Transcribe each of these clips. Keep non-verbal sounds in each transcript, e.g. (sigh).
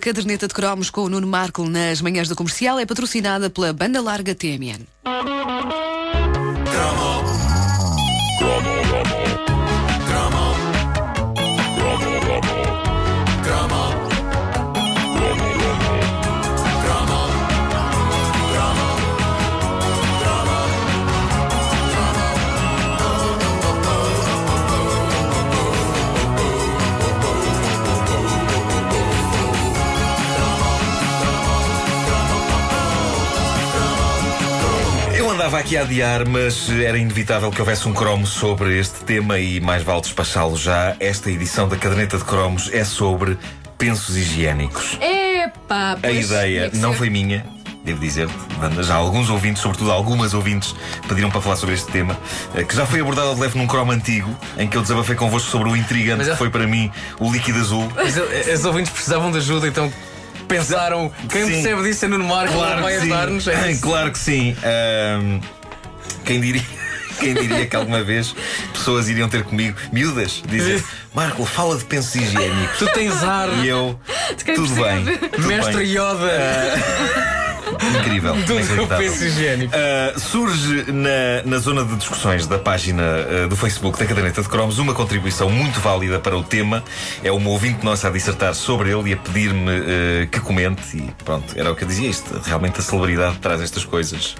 A caderneta de cromos com o Nuno Marco nas manhãs da comercial é patrocinada pela banda larga TMN. Andava aqui a adiar, mas era inevitável que houvesse um cromo sobre este tema e mais vale despachá-lo já. Esta edição da caderneta de cromos é sobre pensos higiênicos. Epá, A ideia não foi minha. Devo dizer-te, já alguns ouvintes, sobretudo algumas ouvintes, pediram para falar sobre este tema, eh, que já foi abordado ao de leve num cromo antigo, em que eu desabafei convosco sobre o intrigante Mas é- que foi para mim o líquido azul. Mas eh, os ouvintes precisavam de ajuda, então pensaram: quem Sim. percebe disso é Nuno Marco, Claro vai ajudar-nos. É (laughs) claro que sim. Ahm, quem diria. (laughs) Quem diria que alguma vez pessoas iriam ter comigo, miúdas, dizer Marco, fala de pensos higiênicos. Tu tens ar, E eu, tudo bem. tudo mestre bem. Yoda Incrível. do penso higiênico. Uh, surge na, na zona de discussões da página uh, do Facebook da Caderneta de Cromos uma contribuição muito válida para o tema. É uma ouvinte nossa a dissertar sobre ele e a pedir-me uh, que comente. E pronto, era o que eu dizia. Isto, realmente a celebridade traz estas coisas.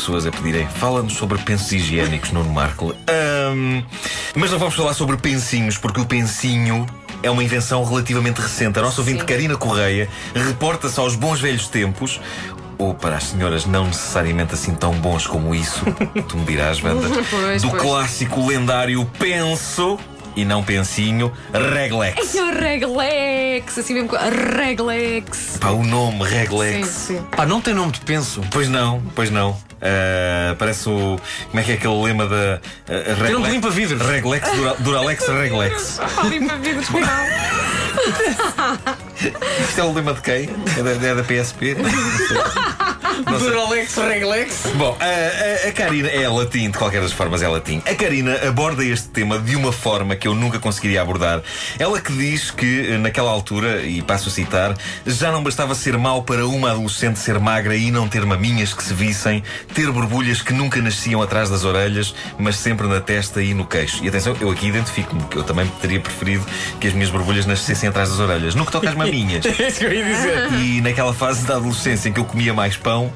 Pessoas a pedirem, fala-nos sobre pensos higiênicos, Nuno Marco. Ahm, mas não vamos falar sobre pensinhos, porque o pensinho é uma invenção relativamente recente. A nossa ouvinte Sim. Karina Correia reporta-se aos bons velhos tempos. Ou para as senhoras não necessariamente assim tão bons como isso, tu me dirás, Wanda, (laughs) do pois. clássico lendário penso e não pensinho, Reglex. Senhor Reglex, assim mesmo. Reglex. Pá, o nome Sim, Reglex. sim. Pá, não tem nome de penso. Pois não, pois não. Ah, parece o. Como é que é aquele lema da. Uh, Tem nome de limpa-vidros. Reglex, Dura, Duralex, Reglex. Limpa vidros, não. (laughs) (laughs) Isto é o lema de quem? É da, é da PSP? (laughs) Duralex, Reglex. Bom, a, a, a Karina é latim, de qualquer das formas é latim. A Karina aborda este tema de uma forma que eu nunca conseguiria abordar. Ela que diz que, naquela altura, e passo a citar, já não bastava ser mau para uma adolescente ser magra e não ter maminhas que se vissem, ter borbulhas que nunca nasciam atrás das orelhas, mas sempre na testa e no queixo. E atenção, eu aqui identifico-me, que eu também teria preferido que as minhas borbulhas nascessem atrás das orelhas. No que toca às maminhas. (laughs) É isso que eu ia dizer. E naquela fase da adolescência em que eu comia mais pão,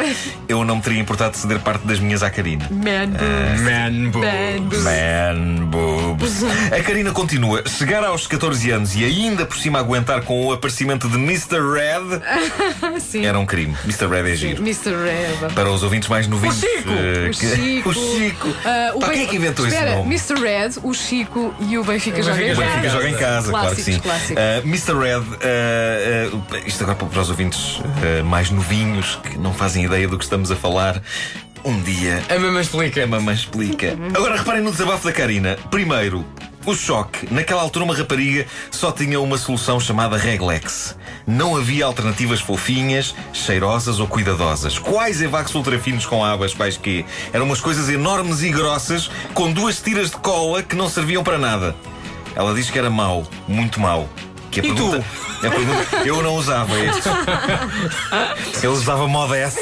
eu não me teria importado de ceder parte das minhas à Karina. Man boobs. Man, boo. Man boobs. Man boobs. A Karina continua. Chegar aos 14 anos e ainda por cima aguentar com o aparecimento de Mr. Red (laughs) Sim. era um crime. Mr. Red é giro. Mr. Red. Para os ouvintes mais novinhos. O Chico! eh, O que- Chico. (laughs) O Chico. Ah, o Pá, quem Ben- é que inventou esse Espera, nome? Mr. Red, o Chico e o Benfica O jogam em Benfica O Benfica casa. joga em casa, claro que sim. clássicos. Uh, Mr. Red, uh, uh, isto agora para os ouvintes uh, mais novinhos que não fazem ideia do que estamos a falar. Um dia A mamãe explica. a mamãe explica. Agora reparem no desabafo da Karina. Primeiro, o choque. Naquela altura, uma rapariga só tinha uma solução chamada Reglex. Não havia alternativas fofinhas, cheirosas ou cuidadosas. Quais evacs ultrafinos com abas, quais quê? Eram umas coisas enormes e grossas, com duas tiras de cola que não serviam para nada. Ela diz que era mau, muito mau. Que a E tu? Pergunta, eu não usava estes. Eu usava moda S.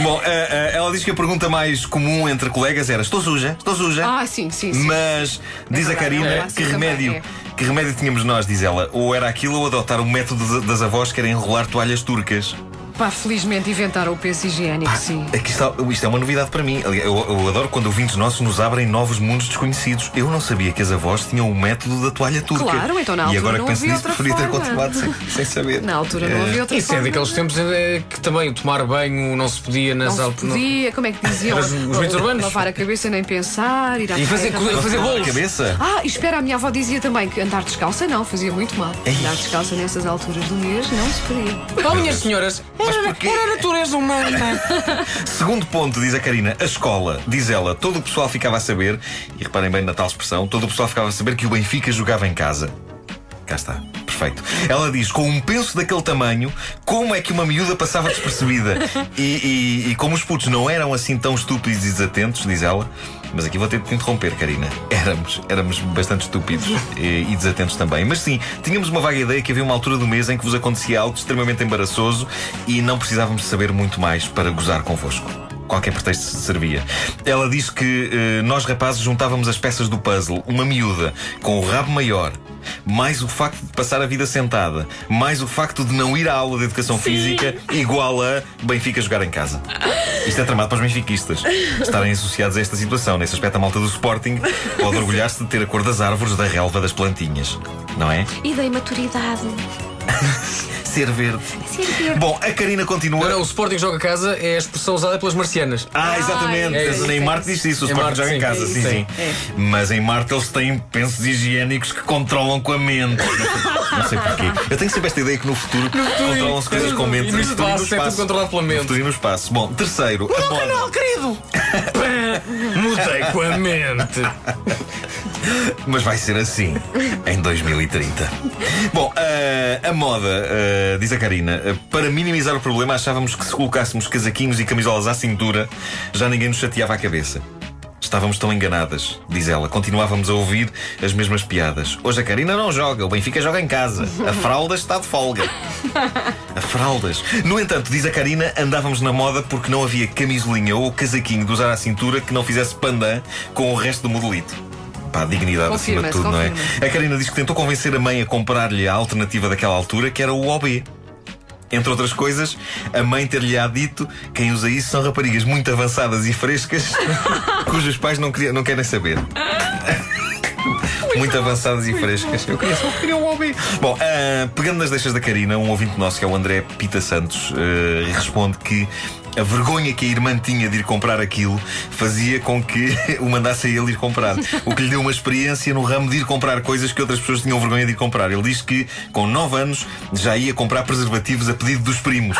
Bom, eh, eh, ela diz que a pergunta mais comum entre colegas era: Estou suja? Estou suja? Ah, sim, sim, sim. Mas diz a Karina é. que remédio, também que remédio tínhamos nós, diz ela. Ou era aquilo ou adotar o método das avós que era enrolar toalhas turcas. Pá, felizmente inventaram o penso higiênico, sim. Aqui está, isto é uma novidade para mim. Eu, eu adoro quando ouvintes nossos nos abrem novos mundos desconhecidos. Eu não sabia que as avós tinham o método da toalha turca. Claro, então na E altura agora não que penso nisso, preferia ter forma. continuado sem, sem saber. Na altura não havia outra Isso é daqueles tempos eh, que também o tomar banho não se podia nas Não se alturas. podia, como é que diziam? Os- os mitos urbanos. Lavar a cabeça nem pensar, ir à E fazer, fazer a bolos. cabeça? Ah, e espera, a minha avó dizia também que andar descalça não, fazia muito mal. Ei. Andar descalça nessas alturas do mês não se podia. Oh, minhas senhoras, era, porquê? era a natureza humana. (laughs) Segundo ponto, diz a Karina, a escola, diz ela, todo o pessoal ficava a saber, e reparem bem na tal expressão, todo o pessoal ficava a saber que o Benfica jogava em casa. Cá está. Perfeito. perfeito. Ela diz: com um penso daquele tamanho, como é que uma miúda passava despercebida? E, e, e como os putos não eram assim tão estúpidos e desatentos, diz ela. Mas aqui vou ter de te interromper, Karina. Éramos, éramos bastante estúpidos e, e desatentos também. Mas sim, tínhamos uma vaga ideia que havia uma altura do mês em que vos acontecia algo extremamente embaraçoso e não precisávamos saber muito mais para gozar convosco qualquer pretexto servia. Ela diz que eh, nós rapazes juntávamos as peças do puzzle, uma miúda com o rabo maior, mais o facto de passar a vida sentada, mais o facto de não ir à aula de educação Sim. física, igual a Benfica jogar em casa. Isto é tramado para os benfiquistas estarem associados a esta situação. Nesse aspecto, a malta do Sporting pode orgulhar-se de ter a cor das árvores, da relva, das plantinhas. Não é? E da imaturidade. (laughs) Ser verde. Ser verde. Bom, a Karina continua. Não, não, o Sporting joga casa é a expressão usada pelas marcianas. Ah, exatamente. Ai, é isso, em é Marte diz isso. O Em Sporting Marte, joga em sim. casa, É sim, sim. é. Mas em Marte eles têm pensos higiênicos que controlam com a mente. Não sei porquê. Eu tenho sempre esta ideia que no futuro controlam-se coisas com a mente. E no No espaço, é tudo controlado pela No mente. futuro e no espaço. Bom, terceiro. a moda. Canal, querido! (laughs) Mudei com a mente. Mas vai ser assim em 2030. Bom, a, a moda, eh, diz a Karina, eh, para minimizar o problema, achávamos que se colocássemos casaquinhos e camisolas à cintura, já ninguém nos chateava a cabeça. Estávamos tão enganadas, diz ela. Continuávamos a ouvir as mesmas piadas. Hoje a Karina não joga, o Benfica joga em casa. A fralda está de folga. A fraldas. No entanto, diz a Karina, andávamos na moda porque não havia camisolinha ou casaquinho de usar à cintura que não fizesse pandan com o resto do modelito. Pá, dignidade acima de tudo, não é? A Karina diz que tentou convencer a mãe a comprar-lhe a alternativa daquela altura, que era o OB. Entre outras coisas, a mãe ter-lhe-á dito quem usa isso são raparigas muito avançadas e frescas (laughs) cujos pais não, queria- não querem saber. Muito avançadas e frescas. Eu queria só queria um OB. Bom, ah, pegando nas deixas da Karina, um ouvinte nosso, que é o André Pita Santos, ah, responde que a vergonha que a irmã tinha de ir comprar aquilo fazia com que (laughs) o mandasse a ele ir comprar. O que lhe deu uma experiência no ramo de ir comprar coisas que outras pessoas tinham vergonha de ir comprar. Ele diz que, com 9 anos, já ia comprar preservativos a pedido dos primos.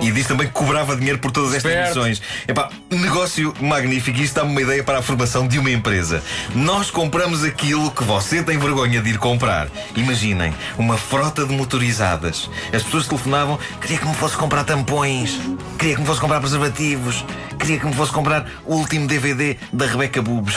E diz também que cobrava dinheiro por todas estas Esperto. missões. Epá, negócio magnífico. Isto dá-me uma ideia para a formação de uma empresa. Nós compramos aquilo que você tem vergonha de ir comprar. Imaginem, uma frota de motorizadas. As pessoas telefonavam, queria que me fosse comprar tampões, queria que me fosse comprar preservativos, queria que me fosse comprar o último DVD da Rebeca Bubes.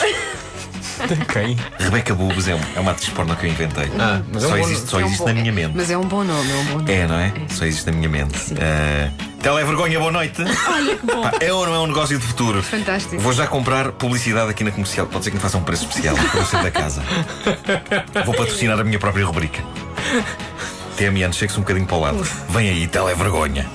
Quem? Rebeca Bubes é, um- é uma atriz porno que eu inventei. Ah, mas é um só bom- existe, só É um existe bom- na minha mente. Mas é um bom nome, é um bom nome. É, não é? Só existe na minha mente. Uh, Televergonha, boa noite. (laughs) Olha que bom. Pá, é ou não é um negócio de futuro? Fantástico. Vou já comprar publicidade aqui na comercial. Pode ser que me façam um preço especial para eu sair da casa. Vou patrocinar a minha própria rubrica. TMN, chegue-se um bocadinho para o lado. Vem aí, televergonha.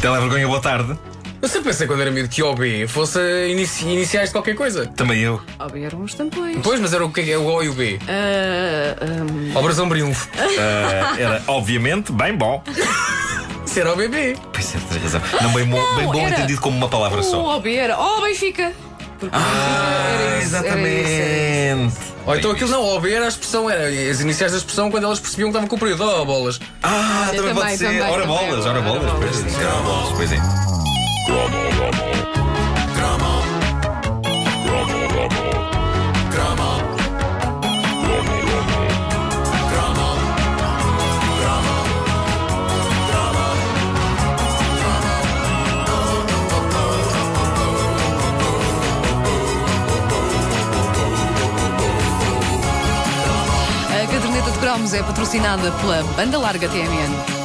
televergonha, boa tarde. Eu sempre pensei quando era miúdo que OB fosse inici- iniciais de qualquer coisa. Também eu. Ó, eram uns tampões. Pois, mas era o que é o O e o B. Ah, ah, Operação Briunfo. Uh, era, obviamente, bem bom. Isso era o BB. Pois é, tens razão. Não, bem, mo- bem bom era- entendido como uma palavra o só. OB era. Oh, Benfica! Porque o Benfica era isso, era isso, era isso. Exatamente. Ou então aquilo não, OB era a expressão, era as iniciais da expressão quando elas percebiam que estava com o período. Oh, bolas. Ah, Olha, também, pode também, ser. também, ora também. bolas, ora Ora bolas. bolas, Pois, isso, ora bolas, pois é. A caderneta de cromos é patrocinada pela Banda Larga TMN.